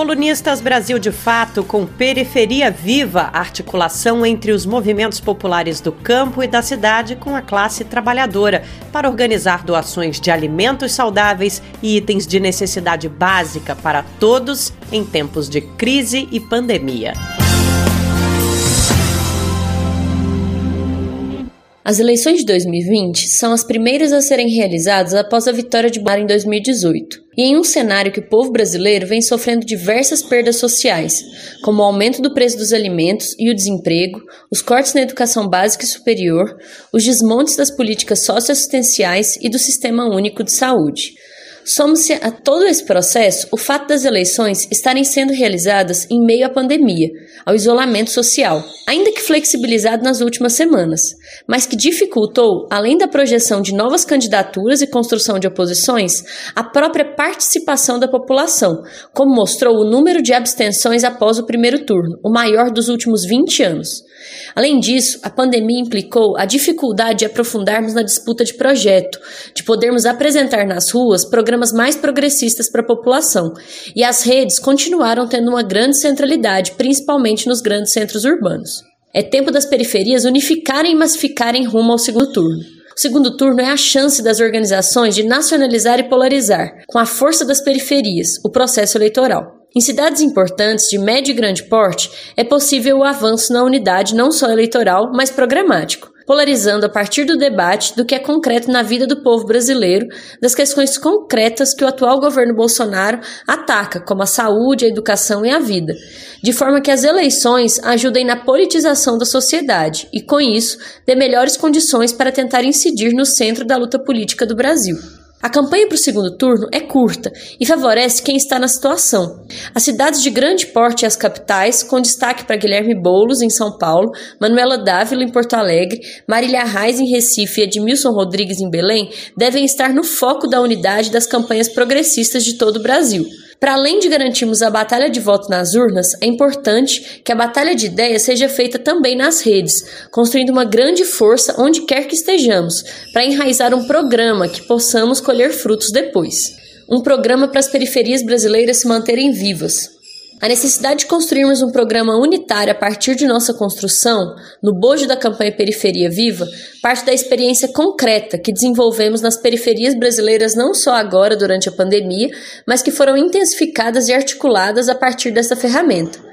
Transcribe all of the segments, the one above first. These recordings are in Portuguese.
Colunistas Brasil de Fato com Periferia Viva, articulação entre os movimentos populares do campo e da cidade com a classe trabalhadora, para organizar doações de alimentos saudáveis e itens de necessidade básica para todos em tempos de crise e pandemia. As eleições de 2020 são as primeiras a serem realizadas após a vitória de Bolsonaro em 2018, e em um cenário que o povo brasileiro vem sofrendo diversas perdas sociais, como o aumento do preço dos alimentos e o desemprego, os cortes na educação básica e superior, os desmontes das políticas socioassistenciais e do Sistema Único de Saúde. Soma-se a todo esse processo o fato das eleições estarem sendo realizadas em meio à pandemia, ao isolamento social, ainda que flexibilizado nas últimas semanas, mas que dificultou, além da projeção de novas candidaturas e construção de oposições, a própria participação da população, como mostrou o número de abstenções após o primeiro turno, o maior dos últimos 20 anos. Além disso, a pandemia implicou a dificuldade de aprofundarmos na disputa de projeto, de podermos apresentar nas ruas programas mais progressistas para a população, e as redes continuaram tendo uma grande centralidade, principalmente nos grandes centros urbanos. É tempo das periferias unificarem e massificarem rumo ao segundo turno. O segundo turno é a chance das organizações de nacionalizar e polarizar, com a força das periferias, o processo eleitoral. Em cidades importantes de médio e grande porte, é possível o avanço na unidade não só eleitoral, mas programático, polarizando a partir do debate do que é concreto na vida do povo brasileiro, das questões concretas que o atual governo Bolsonaro ataca, como a saúde, a educação e a vida, de forma que as eleições ajudem na politização da sociedade e, com isso, dê melhores condições para tentar incidir no centro da luta política do Brasil. A campanha para o segundo turno é curta e favorece quem está na situação. As cidades de grande porte e as capitais, com destaque para Guilherme Boulos, em São Paulo, Manuela Dávila, em Porto Alegre, Marília Reis, em Recife e Edmilson Rodrigues, em Belém, devem estar no foco da unidade das campanhas progressistas de todo o Brasil. Para além de garantirmos a batalha de voto nas urnas, é importante que a batalha de ideias seja feita também nas redes, construindo uma grande força onde quer que estejamos, para enraizar um programa que possamos colher frutos depois. Um programa para as periferias brasileiras se manterem vivas, a necessidade de construirmos um programa unitário a partir de nossa construção, no bojo da campanha Periferia Viva, parte da experiência concreta que desenvolvemos nas periferias brasileiras não só agora durante a pandemia, mas que foram intensificadas e articuladas a partir dessa ferramenta.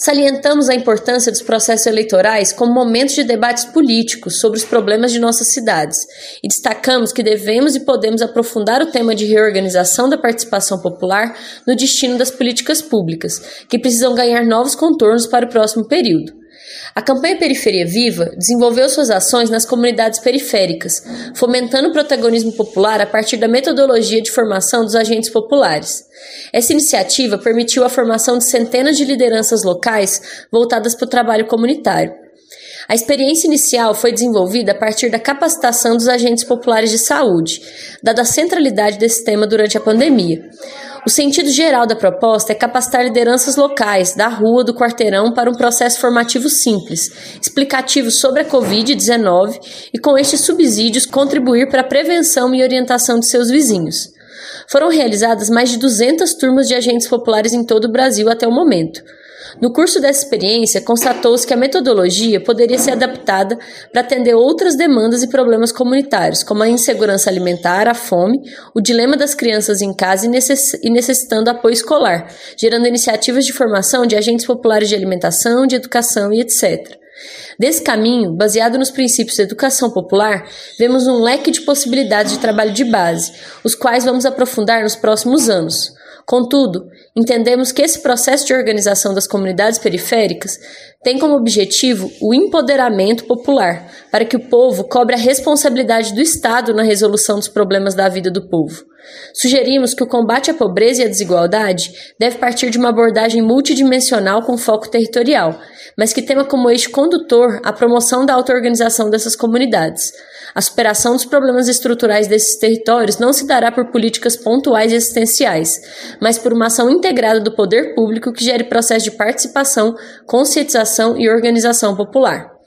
Salientamos a importância dos processos eleitorais como momentos de debates políticos sobre os problemas de nossas cidades e destacamos que devemos e podemos aprofundar o tema de reorganização da participação popular no destino das políticas públicas, que precisam ganhar novos contornos para o próximo período. A campanha Periferia Viva desenvolveu suas ações nas comunidades periféricas, fomentando o protagonismo popular a partir da metodologia de formação dos agentes populares. Essa iniciativa permitiu a formação de centenas de lideranças locais voltadas para o trabalho comunitário. A experiência inicial foi desenvolvida a partir da capacitação dos agentes populares de saúde, dada a centralidade desse tema durante a pandemia. O sentido geral da proposta é capacitar lideranças locais, da rua, do quarteirão, para um processo formativo simples, explicativo sobre a Covid-19 e, com estes subsídios, contribuir para a prevenção e orientação de seus vizinhos. Foram realizadas mais de 200 turmas de agentes populares em todo o Brasil até o momento. No curso dessa experiência, constatou-se que a metodologia poderia ser adaptada para atender outras demandas e problemas comunitários, como a insegurança alimentar, a fome, o dilema das crianças em casa e necessitando apoio escolar, gerando iniciativas de formação de agentes populares de alimentação, de educação e etc. Desse caminho, baseado nos princípios da educação popular, vemos um leque de possibilidades de trabalho de base, os quais vamos aprofundar nos próximos anos. Contudo, entendemos que esse processo de organização das comunidades periféricas tem como objetivo o empoderamento popular, para que o povo cobre a responsabilidade do Estado na resolução dos problemas da vida do povo. Sugerimos que o combate à pobreza e à desigualdade deve partir de uma abordagem multidimensional com foco territorial, mas que tenha como eixo condutor a promoção da auto-organização dessas comunidades. A superação dos problemas estruturais desses territórios não se dará por políticas pontuais e existenciais, mas por uma ação integrada do poder público que gere processo de participação, conscientização e organização popular.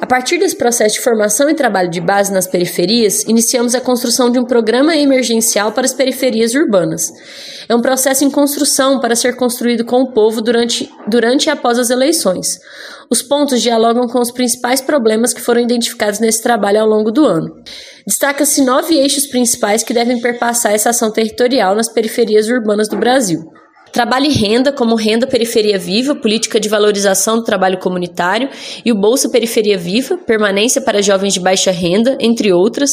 A partir desse processo de formação e trabalho de base nas periferias, iniciamos a construção de um programa emergencial para as periferias urbanas. É um processo em construção para ser construído com o povo durante, durante e após as eleições. Os pontos dialogam com os principais problemas que foram identificados nesse trabalho ao longo do ano. Destaca-se nove eixos principais que devem perpassar essa ação territorial nas periferias urbanas do Brasil. Trabalho e renda, como Renda Periferia Viva, política de valorização do trabalho comunitário, e o Bolsa Periferia Viva, permanência para jovens de baixa renda, entre outras.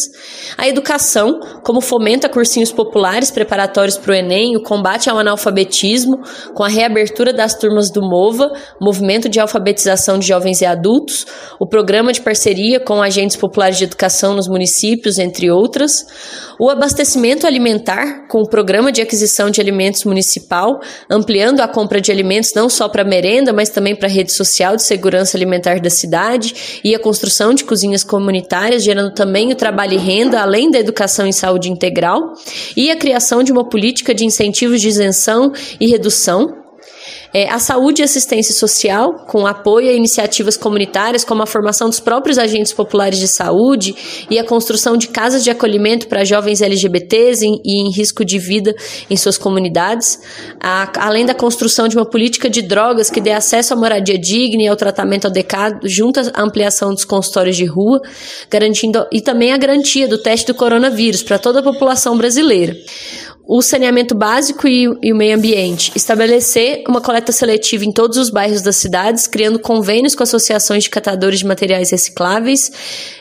A educação, como fomenta cursinhos populares preparatórios para o Enem, o combate ao analfabetismo, com a reabertura das turmas do MOVA, Movimento de Alfabetização de Jovens e Adultos, o programa de parceria com agentes populares de educação nos municípios, entre outras. O abastecimento alimentar, com o programa de aquisição de alimentos municipal, ampliando a compra de alimentos não só para merenda, mas também para a rede social de segurança alimentar da cidade e a construção de cozinhas comunitárias, gerando também o trabalho e renda, além da educação em saúde integral, e a criação de uma política de incentivos de isenção e redução é, a saúde e assistência social, com apoio a iniciativas comunitárias, como a formação dos próprios agentes populares de saúde e a construção de casas de acolhimento para jovens LGBTs em, e em risco de vida em suas comunidades, a, além da construção de uma política de drogas que dê acesso à moradia digna e ao tratamento adequado, junto à ampliação dos consultórios de rua, garantindo e também a garantia do teste do coronavírus para toda a população brasileira o saneamento básico e, e, o meio ambiente. Estabelecer uma coleta seletiva em todos os bairros das cidades, criando convênios com associações de catadores de materiais recicláveis,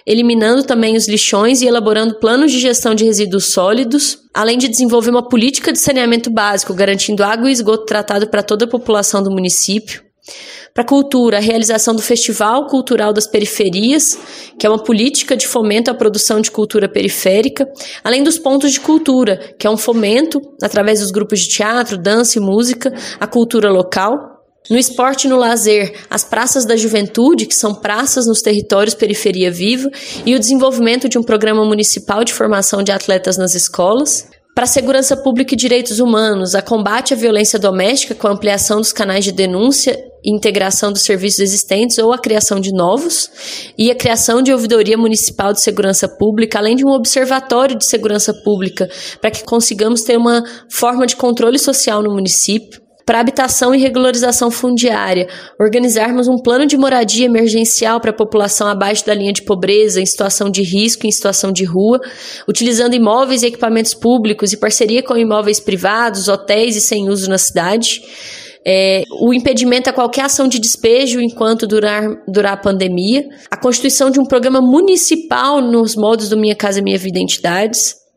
eliminando também os lixões e elaborando planos de gestão de resíduos sólidos, além de desenvolver uma política de saneamento básico, garantindo água e esgoto tratado para toda a população do município para a cultura, a realização do Festival Cultural das Periferias, que é uma política de fomento à produção de cultura periférica, além dos pontos de cultura, que é um fomento, através dos grupos de teatro, dança e música, à cultura local. No esporte e no lazer, as praças da juventude, que são praças nos territórios periferia viva, e o desenvolvimento de um programa municipal de formação de atletas nas escolas para a segurança pública e direitos humanos, a combate à violência doméstica com a ampliação dos canais de denúncia integração dos serviços existentes ou a criação de novos, e a criação de ouvidoria municipal de segurança pública, além de um observatório de segurança pública, para que consigamos ter uma forma de controle social no município para habitação e regularização fundiária, organizarmos um plano de moradia emergencial para a população abaixo da linha de pobreza, em situação de risco, em situação de rua, utilizando imóveis e equipamentos públicos e parceria com imóveis privados, hotéis e sem uso na cidade. É, o impedimento a qualquer ação de despejo enquanto durar, durar a pandemia, a constituição de um programa municipal nos modos do Minha Casa Minha Vida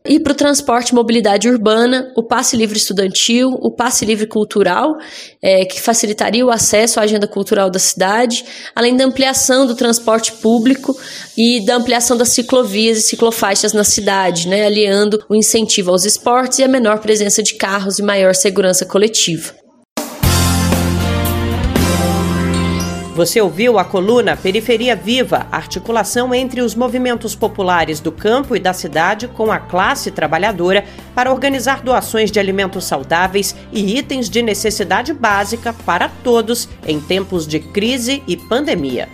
e para o transporte e mobilidade urbana, o passe livre estudantil, o passe livre cultural, é, que facilitaria o acesso à agenda cultural da cidade, além da ampliação do transporte público e da ampliação das ciclovias e ciclofaixas na cidade, né, aliando o incentivo aos esportes e a menor presença de carros e maior segurança coletiva. Você ouviu a coluna Periferia Viva, articulação entre os movimentos populares do campo e da cidade com a classe trabalhadora para organizar doações de alimentos saudáveis e itens de necessidade básica para todos em tempos de crise e pandemia.